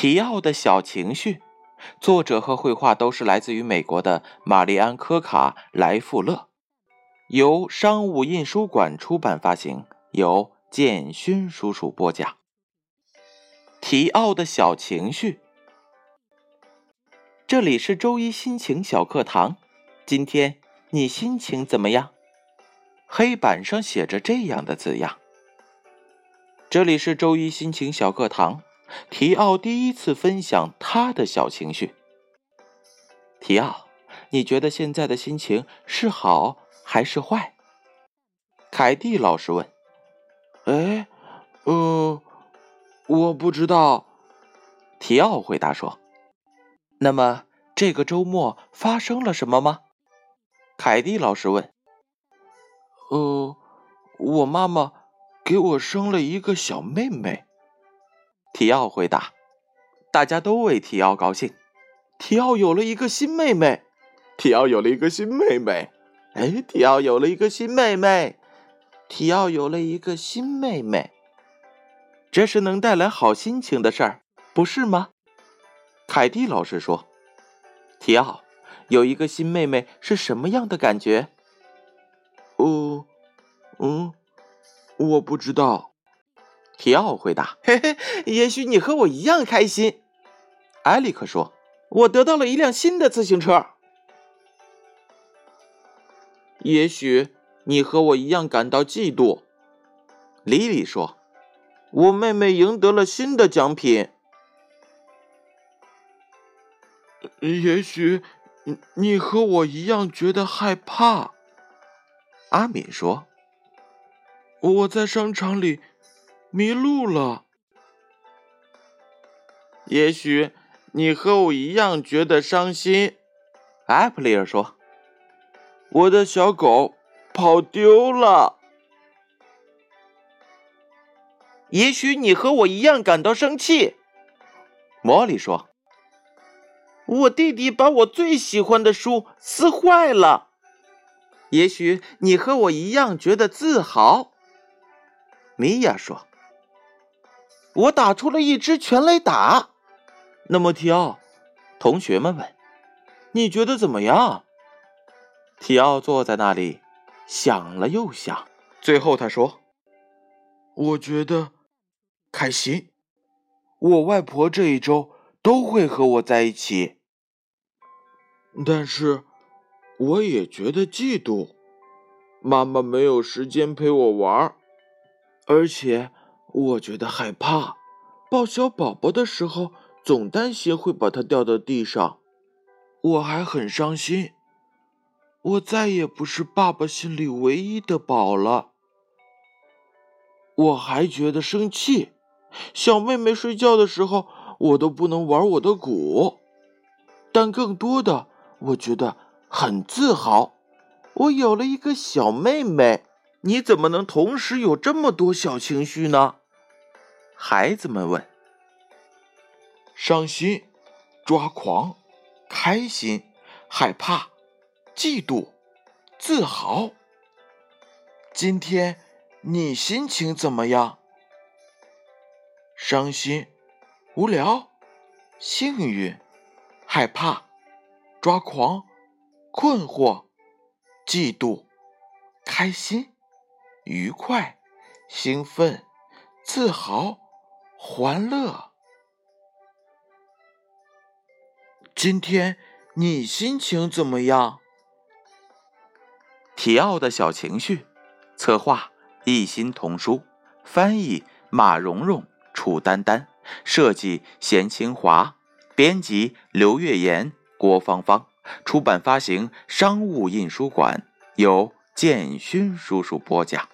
提奥的小情绪，作者和绘画都是来自于美国的玛丽安·科卡莱富勒，由商务印书馆出版发行，由建勋叔叔播讲。提奥的小情绪，这里是周一心情小课堂。今天你心情怎么样？黑板上写着这样的字样。这里是周一心情小课堂。提奥第一次分享他的小情绪。提奥，你觉得现在的心情是好还是坏？凯蒂老师问。哎，呃，我不知道。提奥回答说。那么这个周末发生了什么吗？凯蒂老师问。呃，我妈妈给我生了一个小妹妹。提奥回答：“大家都为提奥高兴。提奥有了一个新妹妹，提奥有了一个新妹妹。哎，提奥有了一个新妹妹，提奥有了一个新妹妹。这是能带来好心情的事儿，不是吗？”凯蒂老师说：“提奥有一个新妹妹是什么样的感觉？”“哦，嗯，我不知道。”提奥回答：“嘿嘿，也许你和我一样开心。”埃里克说：“我得到了一辆新的自行车。”也许你和我一样感到嫉妒。”莉莉说：“我妹妹赢得了新的奖品。”也许你和我一样觉得害怕。”阿敏说：“我在商场里。”迷路了。也许你和我一样觉得伤心。艾普利尔说：“我的小狗跑丢了。”也许你和我一样感到生气。茉莉说：“我弟弟把我最喜欢的书撕坏了。”也许你和我一样觉得自豪。米娅说。我打出了一只全垒打。那么，提奥，同学们问：“你觉得怎么样？”提奥坐在那里，想了又想，最后他说：“我觉得开心。我外婆这一周都会和我在一起，但是我也觉得嫉妒。妈妈没有时间陪我玩，而且……”我觉得害怕，抱小宝宝的时候总担心会把它掉到地上。我还很伤心，我再也不是爸爸心里唯一的宝了。我还觉得生气，小妹妹睡觉的时候我都不能玩我的鼓。但更多的，我觉得很自豪，我有了一个小妹妹。你怎么能同时有这么多小情绪呢？孩子们问：“伤心、抓狂、开心、害怕、嫉妒、自豪。今天你心情怎么样？伤心、无聊、幸运、害怕、抓狂、困惑、嫉妒、开心、愉快、兴奋、自豪。”欢乐。今天你心情怎么样？提奥的小情绪，策划一心童书，翻译马蓉蓉、楚丹丹，设计贤清华，编辑刘月岩、郭芳芳，出版发行商务印书馆，由建勋叔叔播讲。